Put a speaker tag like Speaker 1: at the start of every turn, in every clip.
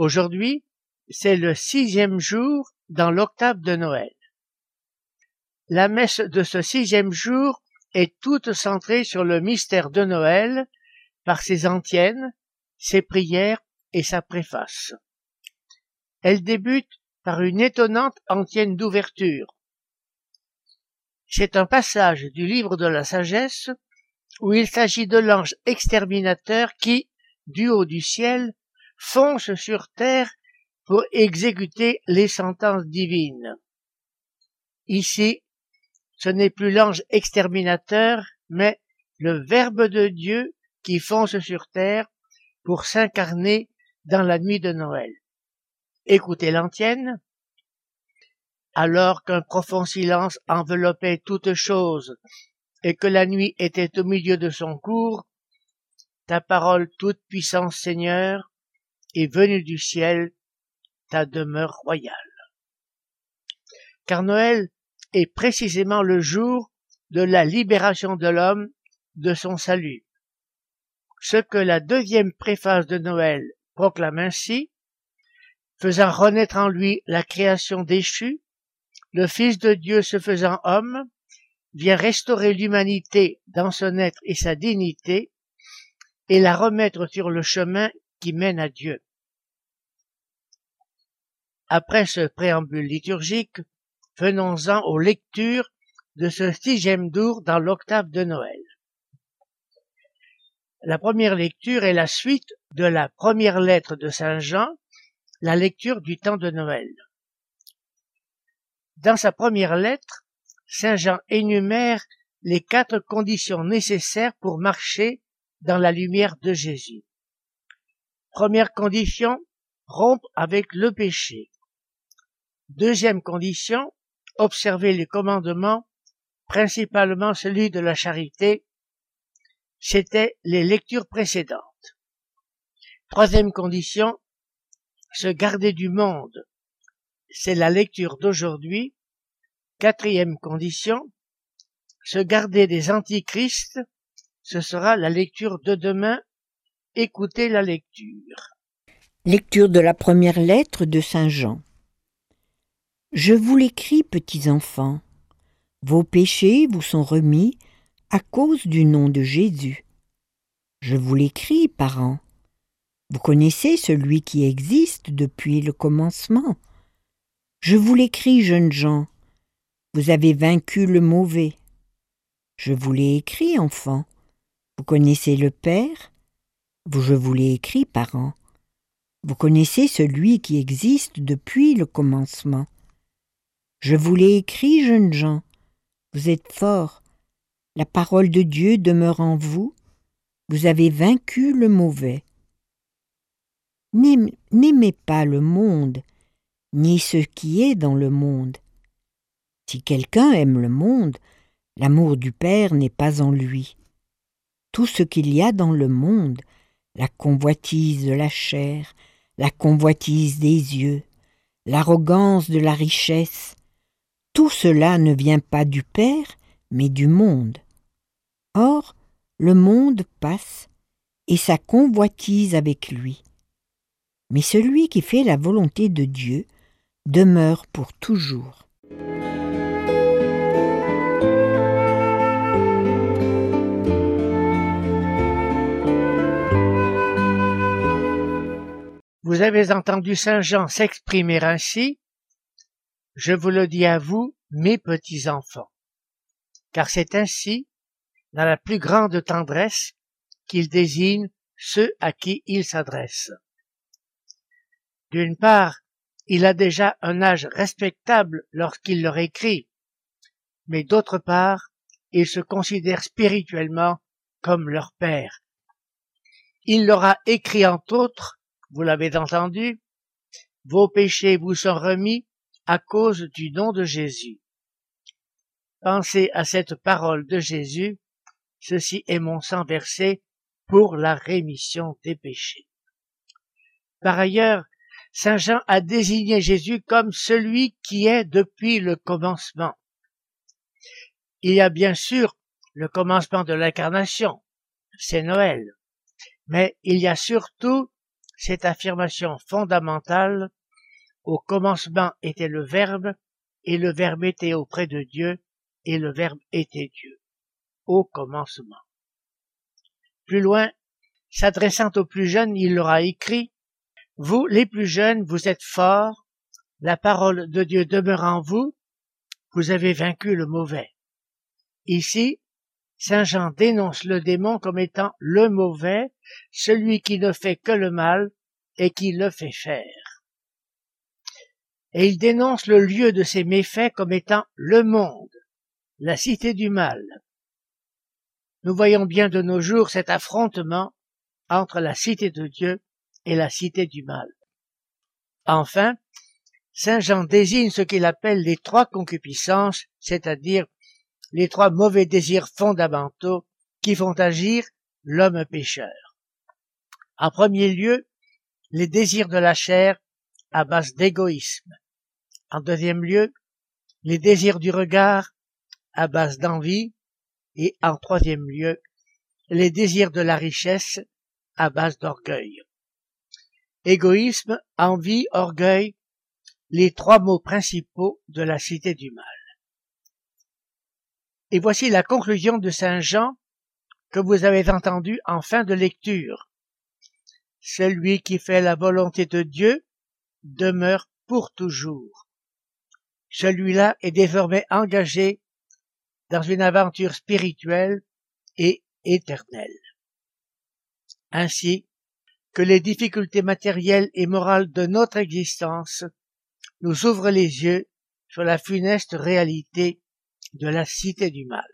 Speaker 1: Aujourd'hui, c'est le sixième jour dans l'octave de Noël. La messe de ce sixième jour est toute centrée sur le mystère de Noël par ses antiennes, ses prières et sa préface. Elle débute par une étonnante antienne d'ouverture. C'est un passage du livre de la sagesse où il s'agit de l'ange exterminateur qui, du haut du ciel, fonce sur terre pour exécuter les sentences divines. Ici, ce n'est plus l'ange exterminateur, mais le Verbe de Dieu qui fonce sur terre pour s'incarner dans la nuit de Noël. Écoutez l'antienne. Alors qu'un profond silence enveloppait toute chose et que la nuit était au milieu de son cours, ta parole toute puissance Seigneur est venue du ciel, ta demeure royale. Car Noël est précisément le jour de la libération de l'homme de son salut. Ce que la deuxième préface de Noël proclame ainsi, faisant renaître en lui la création déchue, le Fils de Dieu se faisant homme, vient restaurer l'humanité dans son être et sa dignité et la remettre sur le chemin qui mène à Dieu. Après ce préambule liturgique, venons-en aux lectures de ce sixième jour dans l'octave de Noël. La première lecture est la suite de la première lettre de Saint Jean, la lecture du temps de Noël. Dans sa première lettre, Saint Jean énumère les quatre conditions nécessaires pour marcher dans la lumière de Jésus. Première condition, rompre avec le péché. Deuxième condition, observer les commandements, principalement celui de la charité. C'était les lectures précédentes. Troisième condition, se garder du monde. C'est la lecture d'aujourd'hui Quatrième condition, se garder des antichrists, ce sera la lecture de demain. Écoutez la lecture.
Speaker 2: Lecture de la première lettre de Saint Jean. Je vous l'écris, petits enfants. Vos péchés vous sont remis à cause du nom de Jésus. Je vous l'écris, parents. Vous connaissez celui qui existe depuis le commencement. Je vous l'écris, jeunes gens, vous avez vaincu le mauvais. Je vous l'ai écrit, enfant. Vous connaissez le Père Je vous l'ai écrit, parents. Vous connaissez celui qui existe depuis le commencement. Je vous l'ai écrit, jeunes gens. Vous êtes forts. La parole de Dieu demeure en vous. Vous avez vaincu le mauvais. N'aimez pas le monde, ni ce qui est dans le monde. Si quelqu'un aime le monde, l'amour du Père n'est pas en lui. Tout ce qu'il y a dans le monde, la convoitise de la chair, la convoitise des yeux, l'arrogance de la richesse, tout cela ne vient pas du Père, mais du monde. Or, le monde passe, et sa convoitise avec lui. Mais celui qui fait la volonté de Dieu demeure pour toujours.
Speaker 1: Vous avez entendu Saint Jean s'exprimer ainsi. Je vous le dis à vous, mes petits enfants. Car c'est ainsi, dans la plus grande tendresse, qu'il désigne ceux à qui il s'adresse. D'une part, il a déjà un âge respectable lorsqu'il leur écrit, mais d'autre part, il se considère spirituellement comme leur père. Il leur a écrit entre autres vous l'avez entendu, vos péchés vous sont remis à cause du nom de Jésus. Pensez à cette parole de Jésus, ceci est mon sang versé pour la rémission des péchés. Par ailleurs, Saint Jean a désigné Jésus comme celui qui est depuis le commencement. Il y a bien sûr le commencement de l'incarnation, c'est Noël, mais il y a surtout cette affirmation fondamentale au commencement était le Verbe, et le Verbe était auprès de Dieu, et le Verbe était Dieu. Au commencement. Plus loin, s'adressant aux plus jeunes, il leur a écrit, Vous, les plus jeunes, vous êtes forts, la parole de Dieu demeure en vous, vous avez vaincu le mauvais. Ici, Saint Jean dénonce le démon comme étant le mauvais, celui qui ne fait que le mal et qui le fait faire. Et il dénonce le lieu de ses méfaits comme étant le monde, la cité du mal. Nous voyons bien de nos jours cet affrontement entre la cité de Dieu et la cité du mal. Enfin, Saint Jean désigne ce qu'il appelle les trois concupiscences, c'est-à-dire les trois mauvais désirs fondamentaux qui font agir l'homme pécheur. En premier lieu, les désirs de la chair à base d'égoïsme. En deuxième lieu, les désirs du regard à base d'envie. Et en troisième lieu, les désirs de la richesse à base d'orgueil. Égoïsme, envie, orgueil, les trois mots principaux de la cité du mal. Et voici la conclusion de Saint Jean que vous avez entendue en fin de lecture. Celui qui fait la volonté de Dieu demeure pour toujours. Celui-là est désormais engagé dans une aventure spirituelle et éternelle. Ainsi que les difficultés matérielles et morales de notre existence nous ouvrent les yeux sur la funeste réalité de la cité du mal.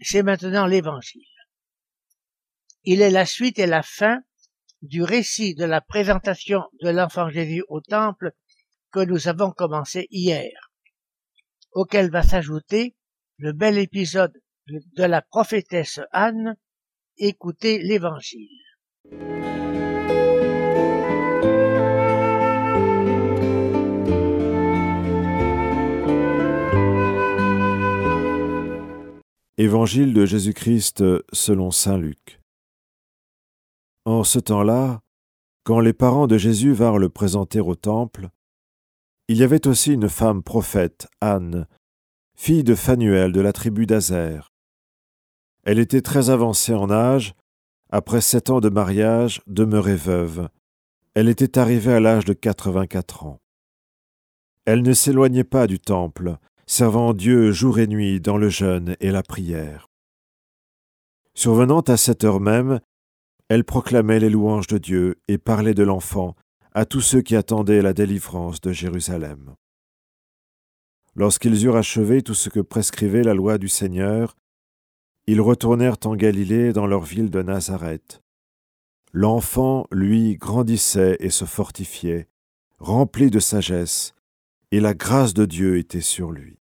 Speaker 1: C'est maintenant l'évangile. Il est la suite et la fin du récit de la présentation de l'enfant Jésus au temple que nous avons commencé hier, auquel va s'ajouter le bel épisode de la prophétesse Anne, écoutez l'évangile.
Speaker 3: Évangile de Jésus-Christ selon Saint Luc. En ce temps-là, quand les parents de Jésus vinrent le présenter au temple, il y avait aussi une femme prophète, Anne, fille de Phanuel de la tribu d'Azer. Elle était très avancée en âge, après sept ans de mariage, demeurée veuve. Elle était arrivée à l'âge de quatre-vingt-quatre ans. Elle ne s'éloignait pas du temple, servant Dieu jour et nuit dans le jeûne et la prière. Survenant à cette heure même, elle proclamait les louanges de Dieu et parlait de l'enfant à tous ceux qui attendaient la délivrance de Jérusalem. Lorsqu'ils eurent achevé tout ce que prescrivait la loi du Seigneur, ils retournèrent en Galilée dans leur ville de Nazareth. L'enfant, lui, grandissait et se fortifiait, rempli de sagesse, et la grâce de Dieu était sur lui.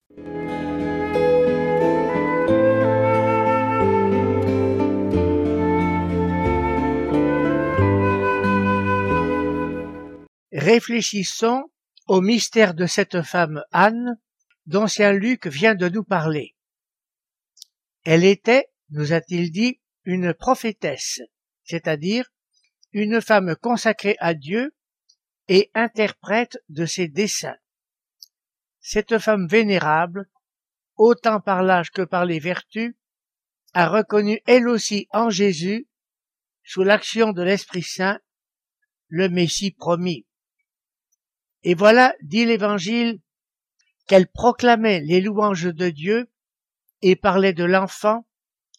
Speaker 1: Réfléchissons au mystère de cette femme Anne dont Saint Luc vient de nous parler. Elle était, nous a-t-il dit, une prophétesse, c'est-à-dire une femme consacrée à Dieu et interprète de ses desseins. Cette femme vénérable, autant par l'âge que par les vertus, a reconnu elle aussi en Jésus, sous l'action de l'Esprit Saint, le Messie promis. Et voilà, dit l'Évangile, qu'elle proclamait les louanges de Dieu et parlait de l'enfant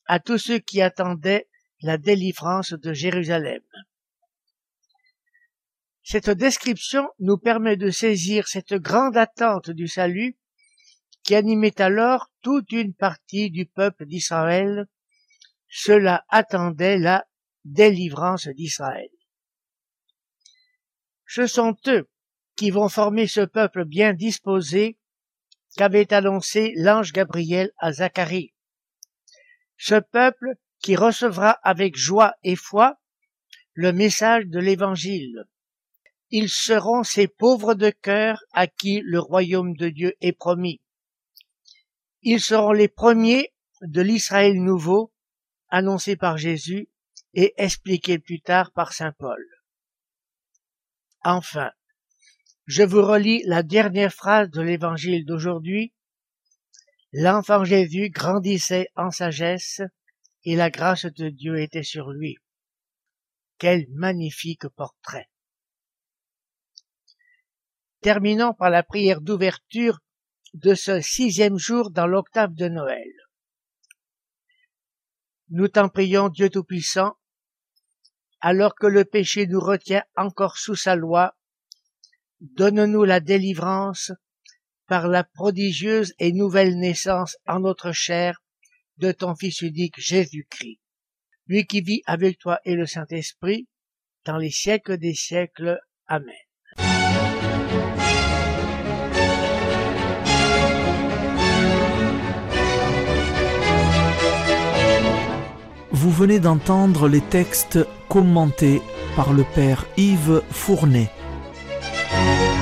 Speaker 1: à tous ceux qui attendaient la délivrance de Jérusalem. Cette description nous permet de saisir cette grande attente du salut qui animait alors toute une partie du peuple d'Israël. Cela attendait la délivrance d'Israël. Ce sont eux qui vont former ce peuple bien disposé qu'avait annoncé l'ange Gabriel à Zacharie. Ce peuple qui recevra avec joie et foi le message de l'Évangile. Ils seront ces pauvres de cœur à qui le royaume de Dieu est promis. Ils seront les premiers de l'Israël nouveau, annoncé par Jésus et expliqué plus tard par Saint Paul. Enfin, je vous relis la dernière phrase de l'évangile d'aujourd'hui. L'enfant Jésus grandissait en sagesse et la grâce de Dieu était sur lui. Quel magnifique portrait. Terminons par la prière d'ouverture de ce sixième jour dans l'octave de Noël. Nous t'en prions, Dieu Tout-Puissant, alors que le péché nous retient encore sous sa loi, donne-nous la délivrance par la prodigieuse et nouvelle naissance en notre chair de ton Fils unique Jésus-Christ, lui qui vit avec toi et le Saint-Esprit dans les siècles des siècles. Amen.
Speaker 4: Vous venez d'entendre les textes commentés par le Père Yves Fournet. Thank you.